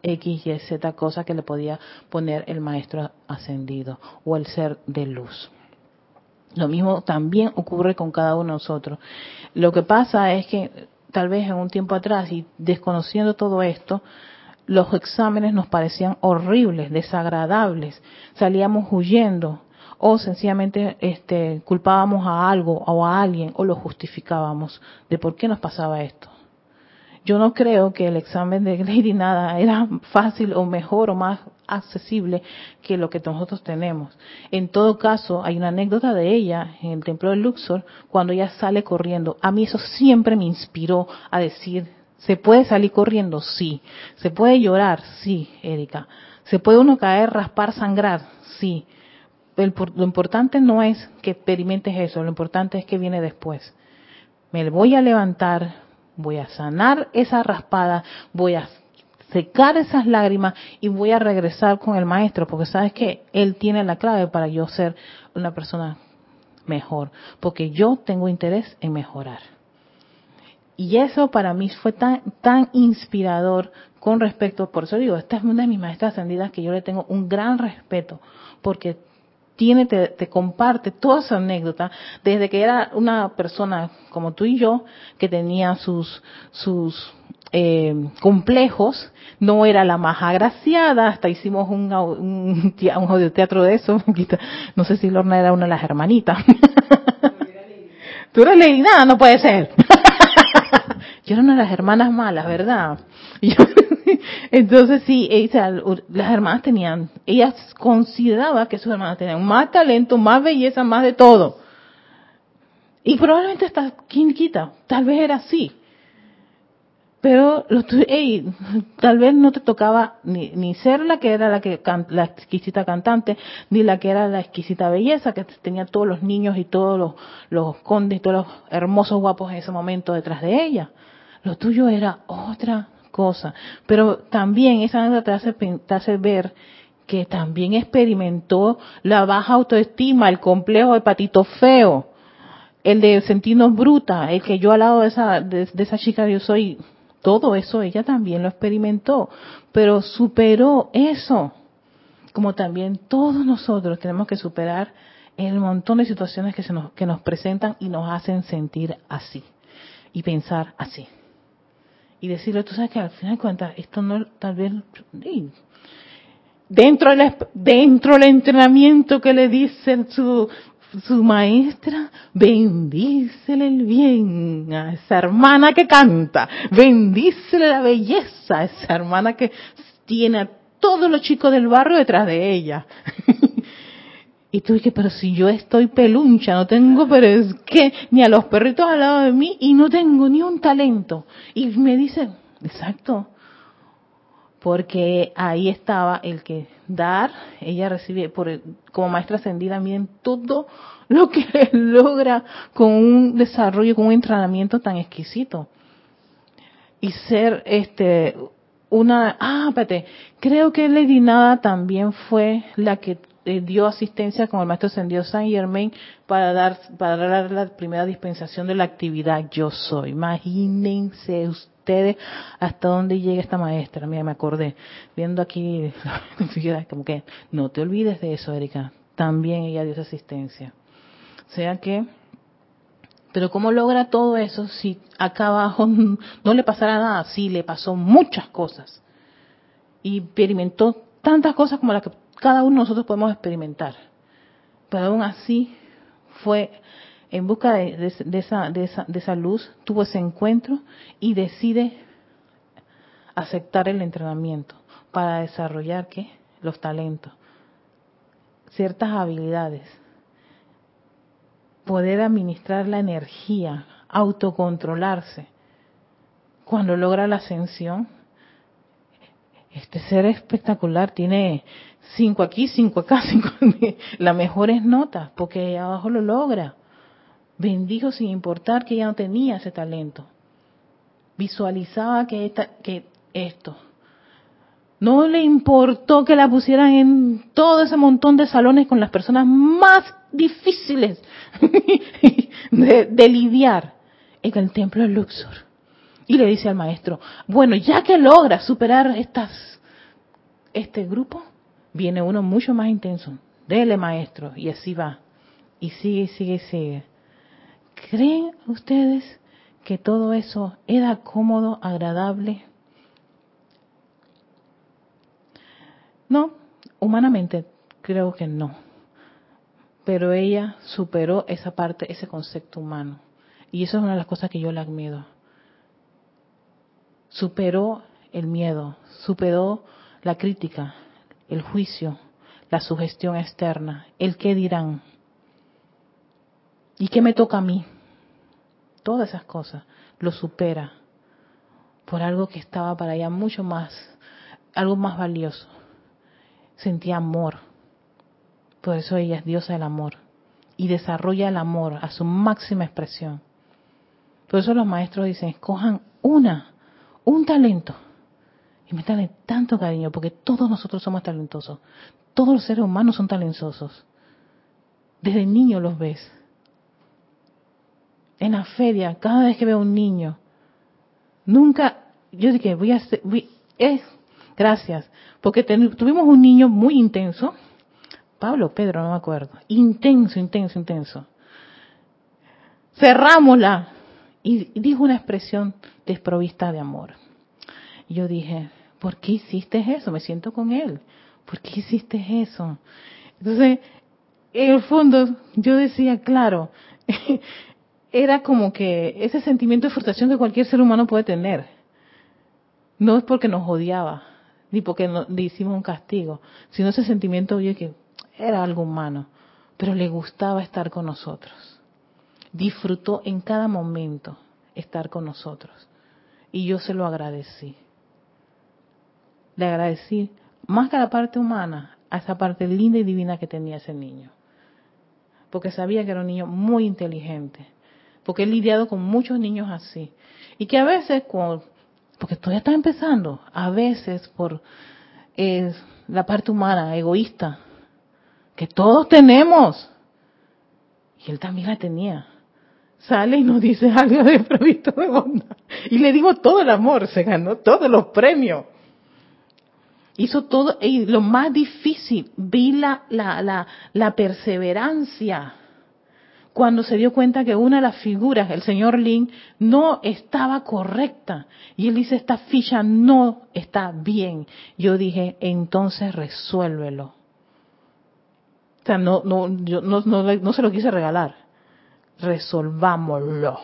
X, Y, Z cosa que le podía poner el maestro ascendido o el ser de luz. Lo mismo también ocurre con cada uno de nosotros. Lo que pasa es que tal vez en un tiempo atrás y desconociendo todo esto, los exámenes nos parecían horribles, desagradables, salíamos huyendo o sencillamente este, culpábamos a algo o a alguien o lo justificábamos de por qué nos pasaba esto. Yo no creo que el examen de Lady Nada era fácil o mejor o más accesible que lo que nosotros tenemos. En todo caso, hay una anécdota de ella en el templo de Luxor cuando ella sale corriendo. A mí eso siempre me inspiró a decir, ¿Se puede salir corriendo? Sí. ¿Se puede llorar? Sí, Erika. ¿Se puede uno caer, raspar, sangrar? Sí. lo importante no es que experimentes eso, lo importante es que viene después. Me voy a levantar, voy a sanar esa raspada, voy a secar esas lágrimas y voy a regresar con el maestro, porque sabes que él tiene la clave para yo ser una persona mejor, porque yo tengo interés en mejorar. Y eso para mí fue tan, tan inspirador con respecto, por eso digo, esta es una de mis maestras ascendidas que yo le tengo un gran respeto, porque tiene, te, te, comparte toda su anécdota, desde que era una persona como tú y yo, que tenía sus, sus eh, complejos, no era la más agraciada, hasta hicimos un, un, un audioteatro de eso, no sé si Lorna era una de las hermanitas. Tú eres Lady, nada, no puede ser. yo era una de las hermanas malas, ¿verdad? entonces sí, las hermanas tenían, ellas consideraban que sus hermanas tenían más talento, más belleza, más de todo. Y probablemente hasta, ¿quién quita? Tal vez era así pero tal vez no te tocaba ni, ni, ser la que era la que la exquisita cantante ni la que era la exquisita belleza que tenía todos los niños y todos los, los condes y todos los hermosos guapos en ese momento detrás de ella. Lo tuyo era otra cosa. Pero también esa anécdota te hace, te hace ver que también experimentó la baja autoestima el complejo de patito feo el de sentirnos bruta el que yo al lado de esa de esa chica yo soy todo eso ella también lo experimentó, pero superó eso. Como también todos nosotros tenemos que superar el montón de situaciones que, se nos, que nos presentan y nos hacen sentir así. Y pensar así. Y decirle, tú sabes que al final de cuentas, esto no, tal vez, dentro del, dentro del entrenamiento que le dicen su su maestra, bendícele el bien a esa hermana que canta, bendícele la belleza a esa hermana que tiene a todos los chicos del barrio detrás de ella. y tú dices, pero si yo estoy peluncha, no tengo, pero es que ni a los perritos al lado de mí y no tengo ni un talento. Y me dicen, exacto, porque ahí estaba el que dar, ella recibe por como maestra ascendida bien todo lo que logra con un desarrollo, con un entrenamiento tan exquisito. Y ser este una, ah, espérate, creo que Lady Nada también fue la que eh, dio asistencia con el maestro ascendido Saint Germain para dar, para dar la primera dispensación de la actividad Yo Soy. Imagínense ustedes hasta dónde llega esta maestra. Mira, me acordé, viendo aquí, como que, no te olvides de eso, Erika. También ella dio esa asistencia. O sea que, pero ¿cómo logra todo eso si acá abajo no le pasará nada? Sí, le pasó muchas cosas. Y experimentó tantas cosas como las que cada uno de nosotros podemos experimentar. Pero aún así fue en busca de, esa, de, esa, de esa luz, tuvo ese encuentro y decide aceptar el entrenamiento para desarrollar ¿qué? los talentos, ciertas habilidades, poder administrar la energía, autocontrolarse. Cuando logra la ascensión, este ser espectacular tiene cinco aquí, cinco acá, cinco las mejores notas, porque abajo lo logra. Bendijo sin importar que ella no tenía ese talento. Visualizaba que, esta, que esto. No le importó que la pusieran en todo ese montón de salones con las personas más difíciles de, lidiar en el templo de Luxor. Y le dice al maestro, bueno, ya que logra superar estas, este grupo, viene uno mucho más intenso. Dele, maestro. Y así va. Y sigue, sigue, sigue. ¿Creen ustedes que todo eso era cómodo, agradable? No, humanamente creo que no. Pero ella superó esa parte, ese concepto humano. Y eso es una de las cosas que yo le admiro. Superó el miedo, superó la crítica, el juicio, la sugestión externa, el qué dirán. ¿Y qué me toca a mí? Todas esas cosas lo supera. por algo que estaba para ella mucho más, algo más valioso. Sentía amor. Por eso ella es diosa del amor. Y desarrolla el amor a su máxima expresión. Por eso los maestros dicen, escojan una, un talento. Y métanle tanto cariño, porque todos nosotros somos talentosos. Todos los seres humanos son talentosos. Desde niño los ves. En la feria, cada vez que veo un niño, nunca, yo dije, voy a hacer, gracias, porque tuvimos un niño muy intenso, Pablo, Pedro, no me acuerdo, intenso, intenso, intenso. Cerrámosla y dijo una expresión desprovista de amor. Y yo dije, ¿por qué hiciste eso? Me siento con él. ¿Por qué hiciste eso? Entonces, en el fondo, yo decía, claro, era como que ese sentimiento de frustración que cualquier ser humano puede tener. No es porque nos odiaba, ni porque le hicimos un castigo, sino ese sentimiento oye, que era algo humano, pero le gustaba estar con nosotros. Disfrutó en cada momento estar con nosotros. Y yo se lo agradecí. Le agradecí más que a la parte humana, a esa parte linda y divina que tenía ese niño. Porque sabía que era un niño muy inteligente porque he lidiado con muchos niños así. Y que a veces, porque todavía está empezando, a veces por la parte humana, egoísta, que todos tenemos, y él también la tenía, sale y nos dice algo de provisto de onda. Y le dimos todo el amor, se ganó todos los premios. Hizo todo, y lo más difícil, vi la, la, la, la perseverancia cuando se dio cuenta que una de las figuras, el señor Lin, no estaba correcta. Y él dice, esta ficha no está bien. Yo dije, entonces resuélvelo. O sea, no, no, yo no, no, se lo quise regalar. Resolvámoslo.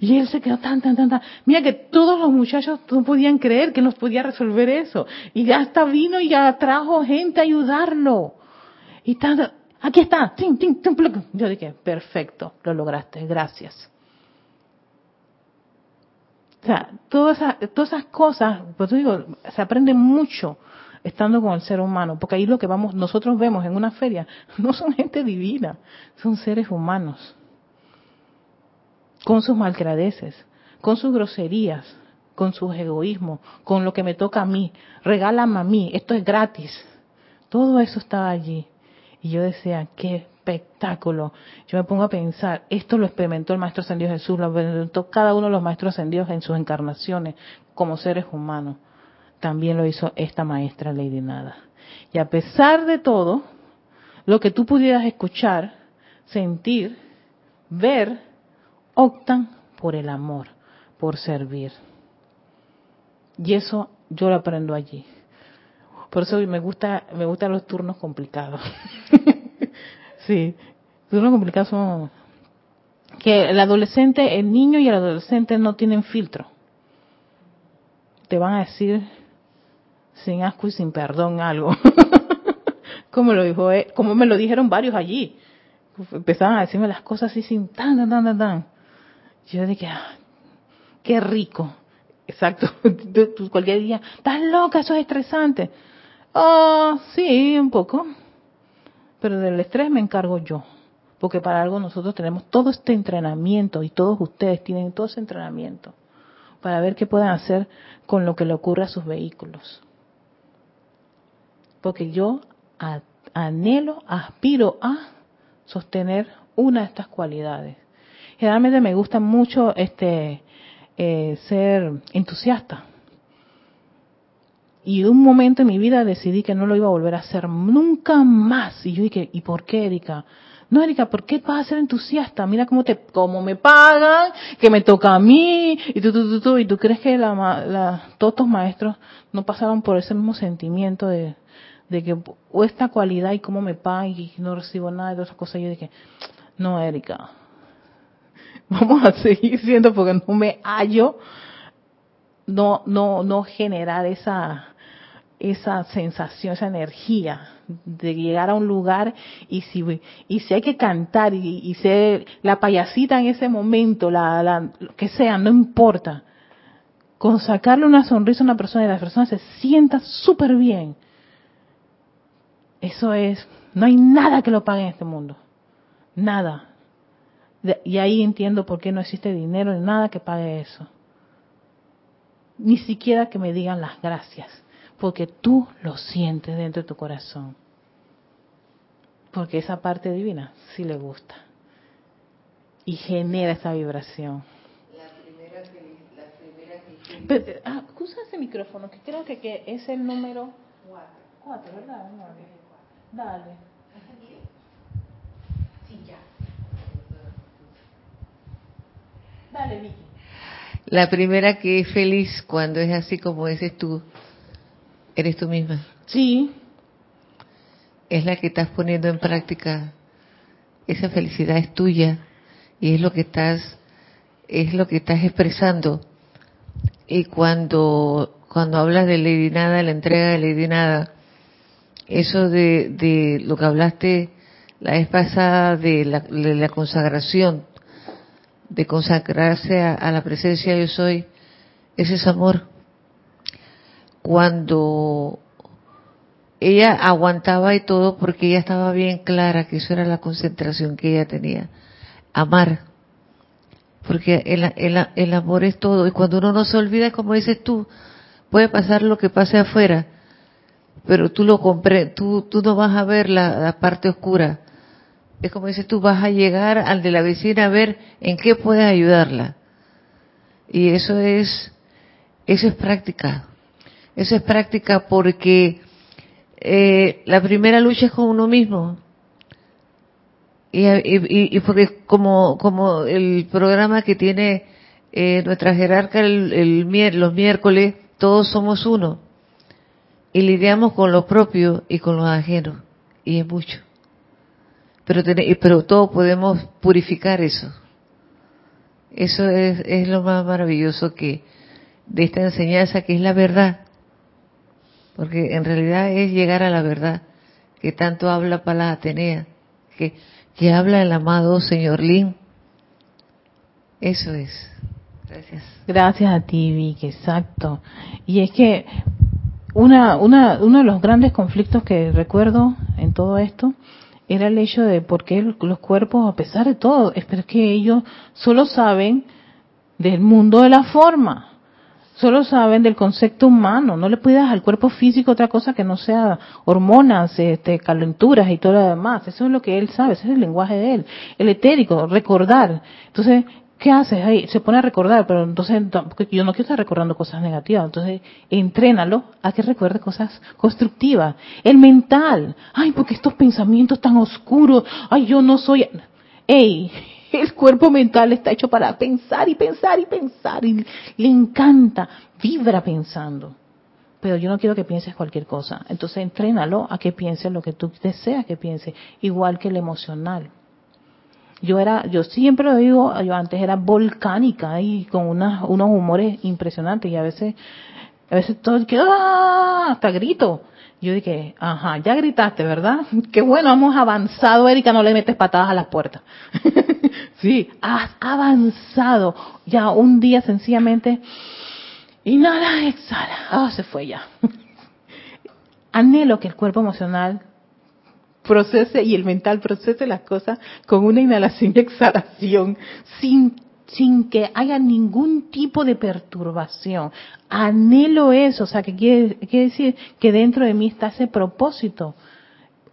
Y él se quedó tan, tan, tan, tan. Mira que todos los muchachos no podían creer que nos podía resolver eso. Y ya hasta vino y ya trajo gente a ayudarlo. Y tan, Aquí está. Yo dije, perfecto, lo lograste, gracias. O sea, todas esas, todas esas cosas, pues digo, se aprende mucho estando con el ser humano, porque ahí lo que vamos, nosotros vemos en una feria, no son gente divina, son seres humanos, con sus malcradeces, con sus groserías, con sus egoísmos, con lo que me toca a mí, regálame a mí, esto es gratis, todo eso estaba allí. Y yo decía, qué espectáculo. Yo me pongo a pensar, esto lo experimentó el Maestro Ascendido Jesús, lo experimentó cada uno de los Maestros Ascendidos en sus encarnaciones como seres humanos. También lo hizo esta maestra Lady Nada. Y a pesar de todo, lo que tú pudieras escuchar, sentir, ver, optan por el amor, por servir. Y eso yo lo aprendo allí. Por eso me gusta, me gustan los turnos complicados. sí, turnos complicados son que el adolescente, el niño y el adolescente no tienen filtro. Te van a decir sin asco y sin perdón algo. como lo dijo, como me lo dijeron varios allí. Empezaban a decirme las cosas así sin tan, tan, tan, tan. Yo dije, ah, qué rico. Exacto. cualquier día, estás loca, eso es estresante. Ah, sí, un poco. Pero del estrés me encargo yo. Porque para algo nosotros tenemos todo este entrenamiento y todos ustedes tienen todo ese entrenamiento para ver qué pueden hacer con lo que le ocurre a sus vehículos. Porque yo anhelo, aspiro a sostener una de estas cualidades. Generalmente me gusta mucho este eh, ser entusiasta y un momento en mi vida decidí que no lo iba a volver a hacer nunca más. Y yo dije, ¿y por qué, Erika? No, Erika, ¿por qué vas a ser entusiasta? Mira cómo te, cómo me pagan, que me toca a mí, y tú, tú, tú, tú, y tú crees que la, la, todos estos maestros no pasaron por ese mismo sentimiento de, de que, esta cualidad y cómo me pagan y no recibo nada de esas cosas. Yo dije, no, Erika, vamos a seguir siendo porque no me hallo, no, no, no generar esa, esa sensación, esa energía de llegar a un lugar y si, y si hay que cantar y, ser la payasita en ese momento, la, la, lo que sea, no importa. con sacarle una sonrisa a una persona y la persona se sienta súper bien. Eso es, no hay nada que lo pague en este mundo. Nada. y ahí entiendo por qué no existe dinero ni nada que pague eso. Ni siquiera que me digan las gracias, porque tú lo sientes dentro de tu corazón. Porque esa parte divina sí le gusta. Y genera esa vibración. Pero, ah, usa ese micrófono, que creo que, que es el número 4, ¿verdad? Dale. Sí, ya. Dale, Vicky. La primera que es feliz cuando es así como dices tú, eres tú misma. Sí. Es la que estás poniendo en práctica. Esa felicidad es tuya y es lo que estás es lo que estás expresando y cuando, cuando hablas de Lady Nada, la entrega de Lady Nada, eso de, de lo que hablaste la vez pasada de la, de la consagración, de consagrarse a, la presencia yo soy, ese es amor. Cuando ella aguantaba y todo porque ella estaba bien clara que eso era la concentración que ella tenía. Amar porque el, el, el, amor es todo. Y cuando uno no se olvida, como dices tú, puede pasar lo que pase afuera, pero tú lo compres, tú, tú no vas a ver la, parte oscura. Es como dices tú, vas a llegar al de la vecina a ver en qué puedes ayudarla. Y eso es, eso es práctica. Eso es práctica porque eh, la primera lucha es con uno mismo. Y, y, porque como, como el programa que tiene eh, nuestra jerarca el, el, los miércoles, todos somos uno. Y lidiamos con lo propio y con lo ajeno. Y es mucho. Pero, pero todos podemos purificar eso. Eso es, es lo más maravilloso que de esta enseñanza, que es la verdad. Porque en realidad es llegar a la verdad, que tanto habla para la Atenea. Que que habla el amado señor Lin. Eso es. Gracias. Gracias a ti, Vicky, exacto. Y es que una, una, uno de los grandes conflictos que recuerdo en todo esto era el hecho de por qué los cuerpos, a pesar de todo, es que ellos solo saben del mundo de la forma solo saben del concepto humano, no le puedes al cuerpo físico otra cosa que no sea hormonas, este, calenturas y todo lo demás. Eso es lo que él sabe, ese es el lenguaje de él. El etérico, recordar. Entonces, ¿qué haces ahí? Se pone a recordar, pero entonces yo no quiero estar recordando cosas negativas. Entonces, entrénalo a que recuerde cosas constructivas. El mental, ay, porque estos pensamientos tan oscuros, ay, yo no soy... Ey, el cuerpo mental está hecho para pensar y pensar y pensar y le encanta, vibra pensando. Pero yo no quiero que pienses cualquier cosa. Entonces entrénalo a que piense lo que tú deseas que piense, igual que el emocional. Yo era, yo siempre lo digo, yo antes era volcánica y con unos humores impresionantes y a veces, a veces todo que ¡ah! hasta grito. Yo dije, ajá, ya gritaste, ¿verdad? Qué bueno, hemos avanzado, Erika, no le metes patadas a las puertas. sí, has avanzado. Ya un día sencillamente, inhala, exhala. Ah, se fue ya. Anhelo que el cuerpo emocional procese y el mental procese las cosas con una inhalación y exhalación, sin sin que haya ningún tipo de perturbación. Anhelo eso, o sea, que quiere, decir que dentro de mí está ese propósito.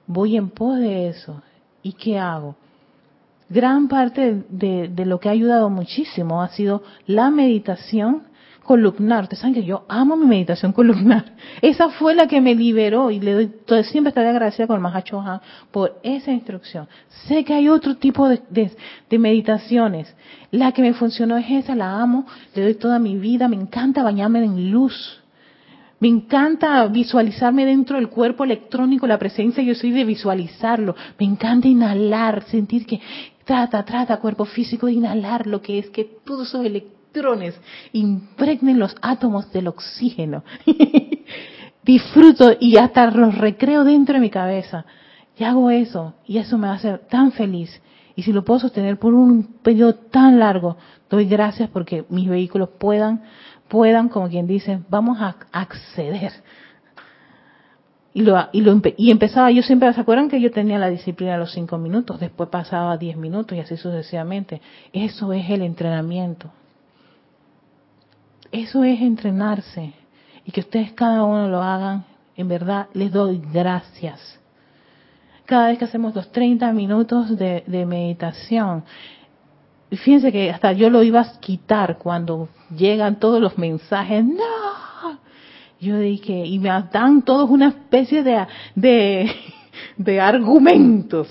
Voy en pos de eso. ¿Y qué hago? Gran parte de, de lo que ha ayudado muchísimo ha sido la meditación columnar. Ustedes saben que yo amo mi meditación columnar. Esa fue la que me liberó y le doy, siempre estaré agradecida con el Mahacho por esa instrucción. Sé que hay otro tipo de, meditaciones. La que me funcionó es esa, la amo, le doy toda mi vida, me encanta bañarme en luz. Me encanta visualizarme dentro del cuerpo electrónico, la presencia, yo soy de visualizarlo. Me encanta inhalar, sentir que trata, trata cuerpo físico de inhalar lo que es que todos esos impregnen los átomos del oxígeno. Disfruto y hasta los recreo dentro de mi cabeza. Y hago eso, y eso me hace tan feliz. Y si lo puedo sostener por un periodo tan largo, doy gracias porque mis vehículos puedan puedan, como quien dice, vamos a acceder. Y, lo, y, lo, y empezaba, yo siempre, ¿se acuerdan que yo tenía la disciplina de los cinco minutos? Después pasaba a diez minutos y así sucesivamente. Eso es el entrenamiento. Eso es entrenarse. Y que ustedes cada uno lo hagan, en verdad les doy gracias. Cada vez que hacemos los 30 minutos de, meditación, fíjense que hasta yo lo iba a quitar cuando llegan todos los mensajes, no, yo dije, y me dan todos una especie de, de, de argumentos.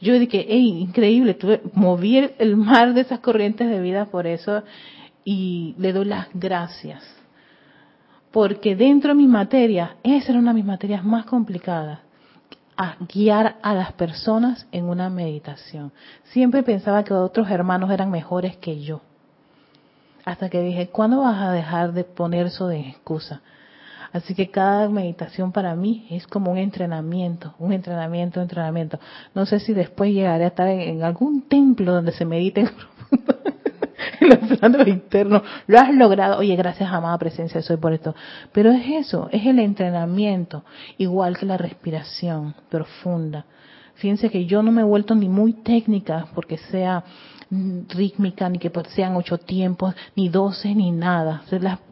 Yo dije, hey, increíble, tuve, moví el mar de esas corrientes de vida por eso y le doy las gracias. Porque dentro de mi materia, esa era una de mis materias más complicadas, a guiar a las personas en una meditación. Siempre pensaba que otros hermanos eran mejores que yo. Hasta que dije, ¿cuándo vas a dejar de poner eso de excusa? Así que cada meditación para mí es como un entrenamiento, un entrenamiento, un entrenamiento. No sé si después llegaré a estar en, algún templo donde se medite internos. Lo has logrado. Oye, gracias, amada presencia, soy por esto. Pero es eso, es el entrenamiento, igual que la respiración profunda. Fíjense que yo no me he vuelto ni muy técnica porque sea rítmica, ni que pues sean ocho tiempos, ni doce, ni nada.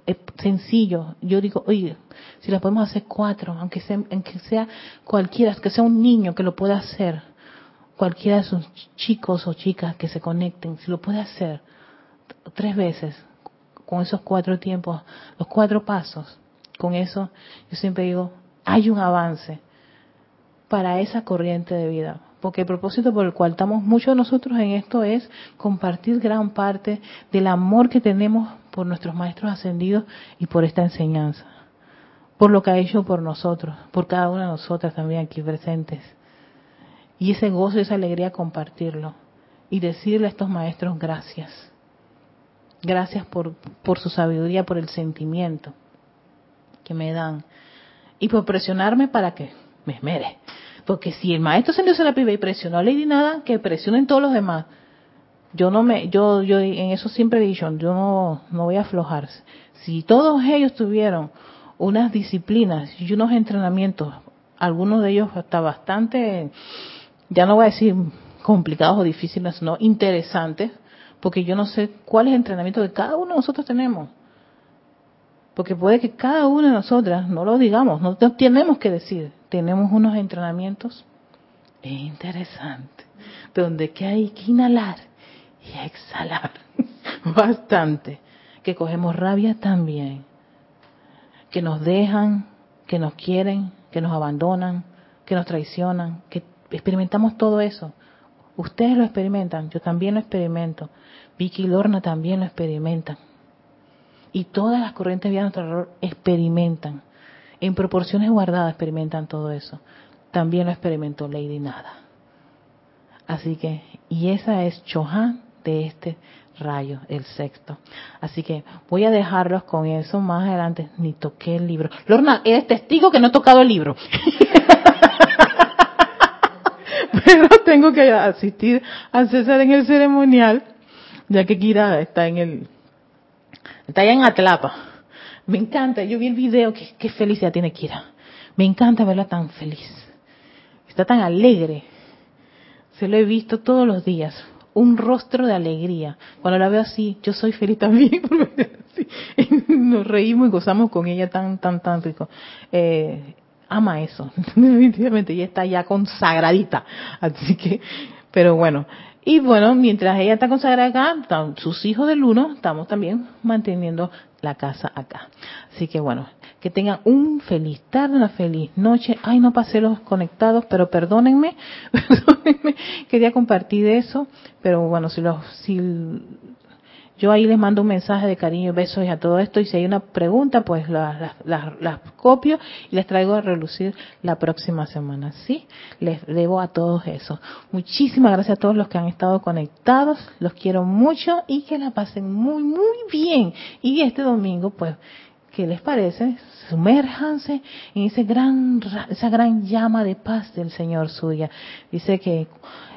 Es sencillo. Yo digo, oye, si la podemos hacer cuatro, aunque sea, aunque sea cualquiera, que sea un niño que lo pueda hacer, cualquiera de sus chicos o chicas que se conecten, si lo puede hacer tres veces, con esos cuatro tiempos, los cuatro pasos, con eso, yo siempre digo, hay un avance para esa corriente de vida porque el propósito por el cual estamos muchos de nosotros en esto es compartir gran parte del amor que tenemos por nuestros maestros ascendidos y por esta enseñanza, por lo que ha hecho por nosotros, por cada una de nosotras también aquí presentes. Y ese gozo y esa alegría compartirlo y decirle a estos maestros gracias. Gracias por, por su sabiduría, por el sentimiento que me dan y por presionarme para que me esmere porque si el maestro se la pibe y presionó a Lady Nada, que presionen todos los demás. Yo no me, yo, yo en eso siempre he dicho, yo no, no voy a aflojar. Si todos ellos tuvieron unas disciplinas y unos entrenamientos, algunos de ellos hasta bastante, ya no voy a decir complicados o difíciles, sino interesantes, porque yo no sé cuál es el entrenamiento que cada uno de nosotros tenemos. Porque puede que cada una de nosotras no lo digamos, no tenemos que decir, tenemos unos entrenamientos interesantes, donde que hay que inhalar y exhalar bastante, que cogemos rabia también, que nos dejan, que nos quieren, que nos abandonan, que nos traicionan, que experimentamos todo eso. Ustedes lo experimentan, yo también lo experimento, Vicky y Lorna también lo experimentan. Y todas las corrientes de nuestro experimentan en proporciones guardadas experimentan todo eso. También lo experimentó Lady Nada. Así que, y esa es Chohan de este rayo, el sexto. Así que voy a dejarlos con eso más adelante. Ni toqué el libro. Lorna, eres testigo que no he tocado el libro. Pero tengo que asistir a César en el ceremonial, ya que Kira está en el, está allá en Atlapa. Me encanta, yo vi el video, qué, qué felicidad tiene Kira. Me encanta verla tan feliz. Está tan alegre. Se lo he visto todos los días. Un rostro de alegría. Cuando la veo así, yo soy feliz también. Nos reímos y gozamos con ella tan, tan, tan rico. Eh, ama eso, definitivamente. Ella está ya consagradita. Así que, pero bueno, y bueno, mientras ella está consagrada acá, sus hijos del uno, estamos también manteniendo la casa acá. Así que bueno, que tengan un feliz tarde, una feliz noche. Ay, no pasé los conectados, pero perdónenme, perdónenme. Quería compartir eso, pero bueno, si los, si yo ahí les mando un mensaje de cariño y besos a todo esto y si hay una pregunta, pues las la, copio y les traigo a relucir la próxima semana. ¿Sí? Les debo a todos eso. Muchísimas gracias a todos los que han estado conectados. Los quiero mucho y que la pasen muy, muy bien. Y este domingo, pues, ¿qué les parece? Sumérjanse en ese gran, esa gran llama de paz del Señor suya. Dice que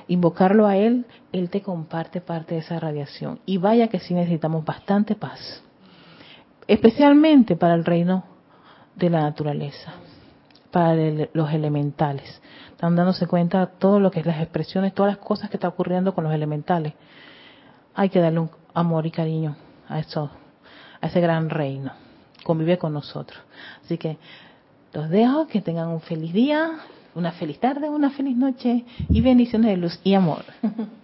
invocarlo a Él, Él te comparte parte de esa radiación. Y vaya que sí necesitamos bastante paz. especialmente para el reino de la naturaleza, para los elementales. Están dándose cuenta de todo lo que es las expresiones, todas las cosas que están ocurriendo con los elementales. Hay que darle un amor y cariño a eso, a ese gran reino. Convive con nosotros. Así que los dejo, que tengan un feliz día, una feliz tarde, una feliz noche y bendiciones de luz y amor.